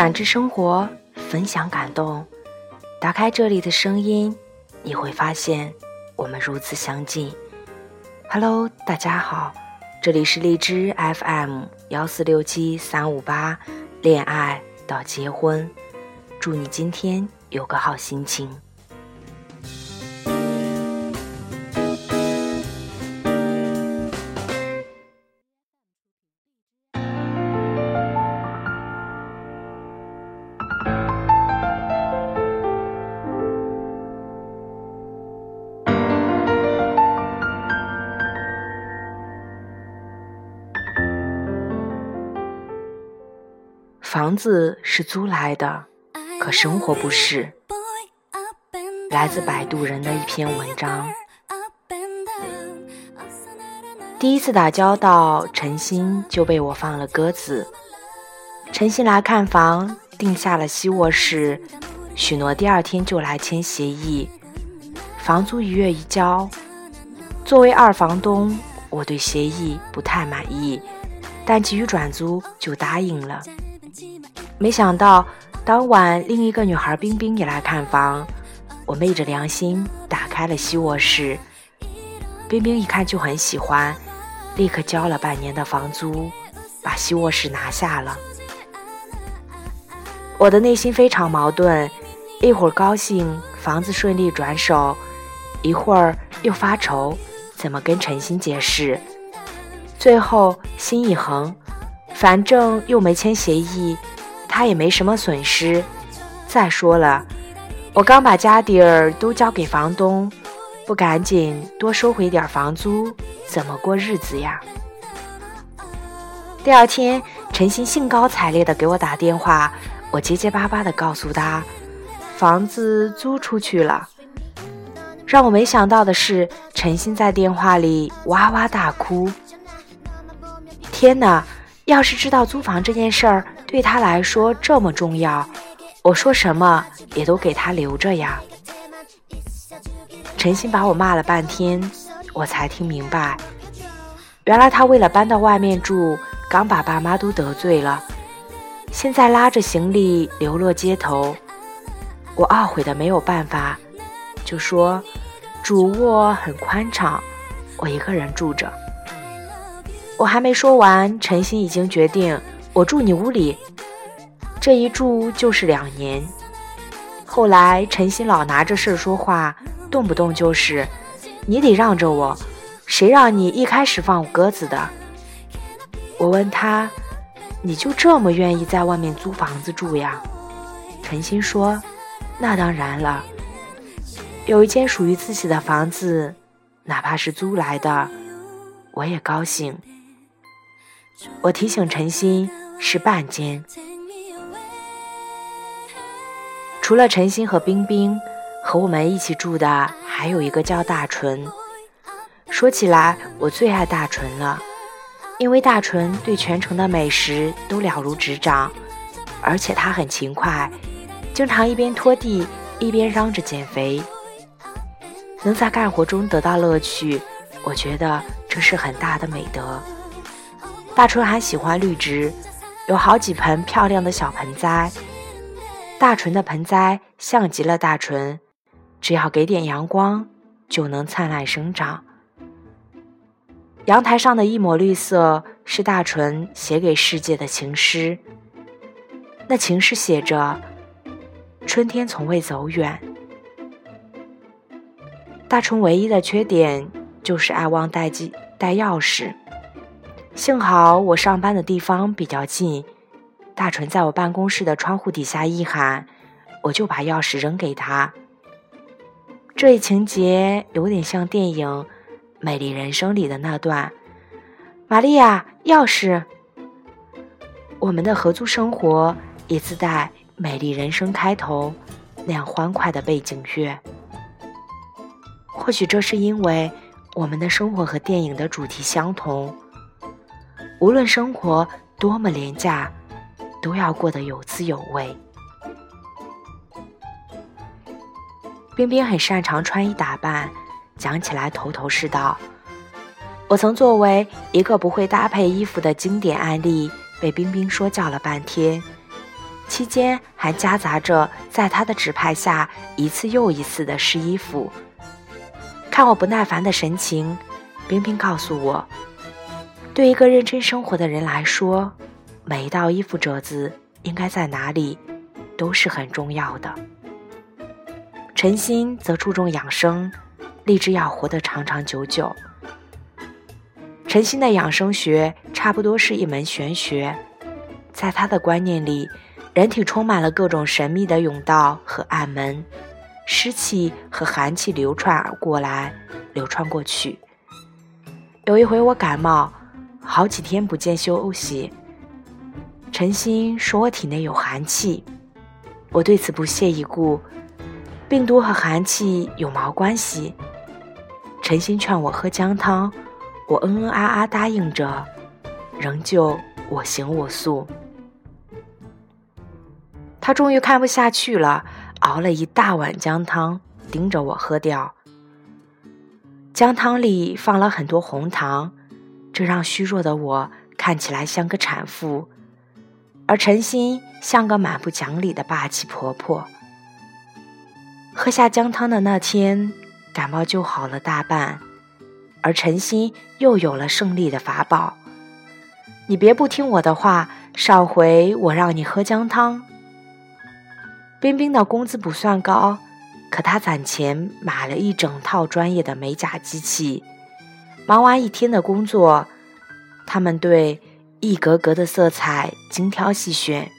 感知生活，分享感动。打开这里的声音，你会发现我们如此相近。Hello，大家好，这里是荔枝 FM 幺四六七三五八，恋爱到结婚，祝你今天有个好心情。房子是租来的，可生活不是。来自摆渡人的一篇文章。第一次打交道，陈鑫就被我放了鸽子。陈鑫来看房，定下了西卧室，许诺第二天就来签协议，房租一月一交。作为二房东，我对协议不太满意，但急于转租，就答应了。没想到当晚，另一个女孩冰冰也来看房。我昧着良心打开了西卧室，冰冰一看就很喜欢，立刻交了半年的房租，把西卧室拿下了。我的内心非常矛盾，一会儿高兴房子顺利转手，一会儿又发愁怎么跟陈鑫解释。最后心一横，反正又没签协议。他也没什么损失。再说了，我刚把家底儿都交给房东，不赶紧多收回点房租，怎么过日子呀？第二天，陈鑫兴高采烈地给我打电话，我结结巴巴地告诉他，房子租出去了。让我没想到的是，陈鑫在电话里哇哇大哭。天哪！要是知道租房这件事儿对他来说这么重要，我说什么也都给他留着呀。陈鑫把我骂了半天，我才听明白，原来他为了搬到外面住，刚把爸妈都得罪了，现在拉着行李流落街头。我懊悔的没有办法，就说主卧很宽敞，我一个人住着。我还没说完，陈鑫已经决定我住你屋里，这一住就是两年。后来陈鑫老拿着事儿说话，动不动就是你得让着我，谁让你一开始放我鸽子的？我问他，你就这么愿意在外面租房子住呀？陈鑫说，那当然了，有一间属于自己的房子，哪怕是租来的，我也高兴。我提醒陈鑫是半间，除了陈鑫和冰冰，和我们一起住的还有一个叫大纯。说起来，我最爱大纯了，因为大纯对全城的美食都了如指掌，而且他很勤快，经常一边拖地一边嚷着减肥。能在干活中得到乐趣，我觉得这是很大的美德。大纯还喜欢绿植，有好几盆漂亮的小盆栽。大纯的盆栽像极了大纯，只要给点阳光，就能灿烂生长。阳台上的一抹绿色是大纯写给世界的情诗，那情诗写着：“春天从未走远。”大纯唯一的缺点就是爱忘带记带钥匙。幸好我上班的地方比较近，大纯在我办公室的窗户底下一喊，我就把钥匙扔给他。这一情节有点像电影《美丽人生》里的那段：“玛利亚，钥匙。”我们的合租生活也自带《美丽人生》开头那样欢快的背景乐。或许这是因为我们的生活和电影的主题相同。无论生活多么廉价，都要过得有滋有味。冰冰很擅长穿衣打扮，讲起来头头是道。我曾作为一个不会搭配衣服的经典案例，被冰冰说教了半天。期间还夹杂着在他的指派下一次又一次的试衣服。看我不耐烦的神情，冰冰告诉我，对一个认真生活的人来说，每一道衣服褶子应该在哪里，都是很重要的。陈鑫则注重养生，立志要活得长长久久。陈鑫的养生学差不多是一门玄学，在他的观念里，人体充满了各种神秘的甬道和暗门。湿气和寒气流窜而过来，流窜过去。有一回我感冒，好几天不见休息。陈鑫说我体内有寒气，我对此不屑一顾。病毒和寒气有毛关系？陈鑫劝我喝姜汤，我嗯嗯啊啊答应着，仍旧我行我素。他终于看不下去了。熬了一大碗姜汤，盯着我喝掉。姜汤里放了很多红糖，这让虚弱的我看起来像个产妇，而陈心像个蛮不讲理的霸气婆婆。喝下姜汤的那天，感冒就好了大半，而陈心又有了胜利的法宝。你别不听我的话，上回我让你喝姜汤。冰冰的工资不算高，可她攒钱买了一整套专业的美甲机器。忙完一天的工作，他们对一格格的色彩精挑细选，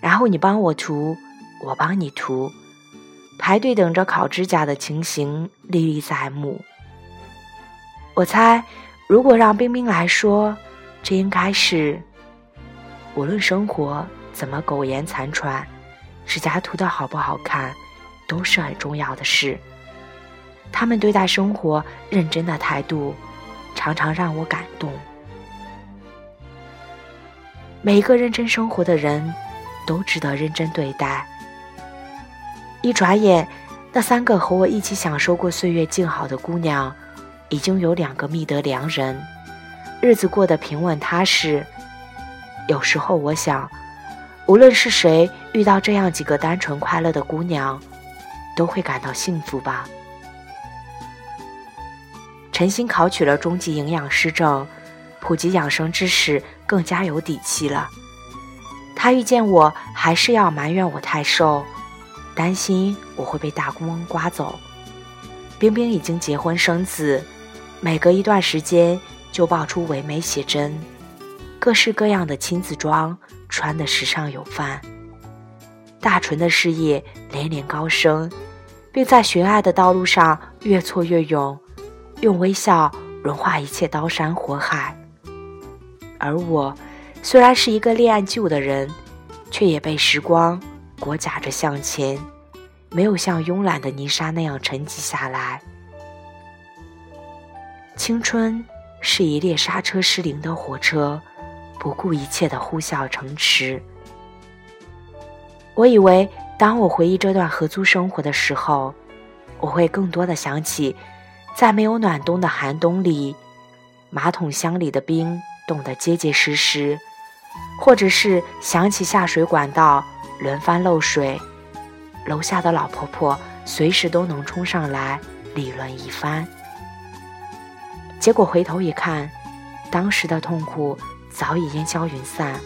然后你帮我涂，我帮你涂，排队等着烤指甲的情形历历在目。我猜，如果让冰冰来说，这应该是无论生活怎么苟延残喘。指甲涂的好不好看，都是很重要的事。他们对待生活认真的态度，常常让我感动。每一个认真生活的人，都值得认真对待。一转眼，那三个和我一起享受过岁月静好的姑娘，已经有两个觅得良人，日子过得平稳踏实。有时候我想。无论是谁遇到这样几个单纯快乐的姑娘，都会感到幸福吧。陈心考取了中级营养师证，普及养生知识更加有底气了。他遇见我还是要埋怨我太瘦，担心我会被大风刮走。冰冰已经结婚生子，每隔一段时间就爆出唯美写真，各式各样的亲子装。穿的时尚有范，大纯的事业连连高升，并在寻爱的道路上越挫越勇，用微笑融化一切刀山火海。而我，虽然是一个恋爱旧的人，却也被时光裹挟着向前，没有像慵懒的泥沙那样沉寂下来。青春是一列刹车失灵的火车。不顾一切的呼啸城池。我以为，当我回忆这段合租生活的时候，我会更多的想起，在没有暖冬的寒冬里，马桶箱里的冰冻得结结实实，或者是想起下水管道轮番漏水，楼下的老婆婆随时都能冲上来理论一番。结果回头一看，当时的痛苦。早已烟消云散。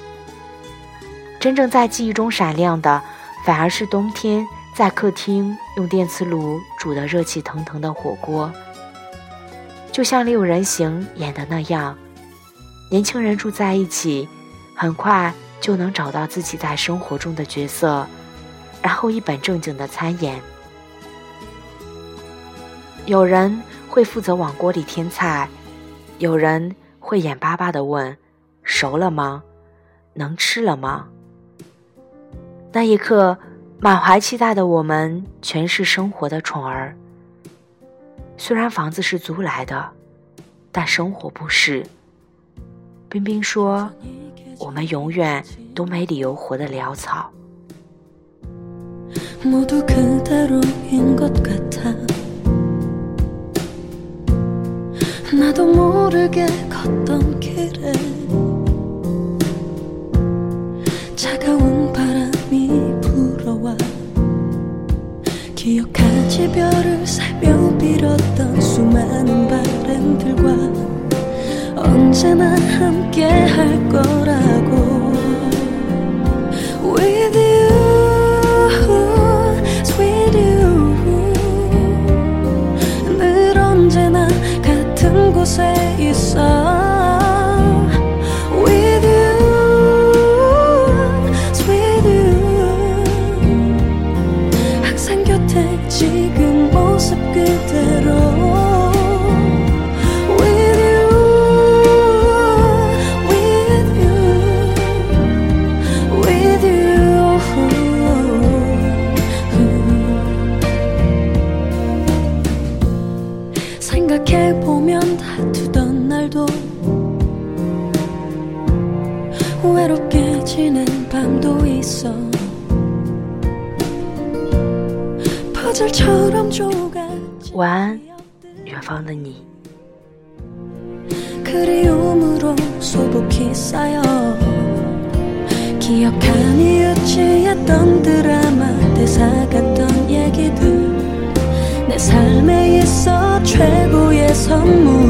真正在记忆中闪亮的，反而是冬天在客厅用电磁炉煮的热气腾腾的火锅。就像《六人行》演的那样，年轻人住在一起，很快就能找到自己在生活中的角色，然后一本正经的参演。有人会负责往锅里添菜，有人会眼巴巴的问。熟了吗？能吃了吗？那一刻，满怀期待的我们全是生活的宠儿。虽然房子是租来的，但生活不是。冰冰说：“我们永远都没理由活得潦草。” 별을 살며 빌었던 수많은 바람들과 언제나 함께 할 거라고. With you, sweet you. 늘 언제나 같은 곳에 있어 생각해보면 다투던 날도 외롭게 지낸 밤도 있어 퍼즐처럼 조각 晚安，远方的你。 그리움으로 소복히 쌓여 기억하니 유치했던 드라마 대사 같던 얘기들 내 삶에 있어 최고의 선물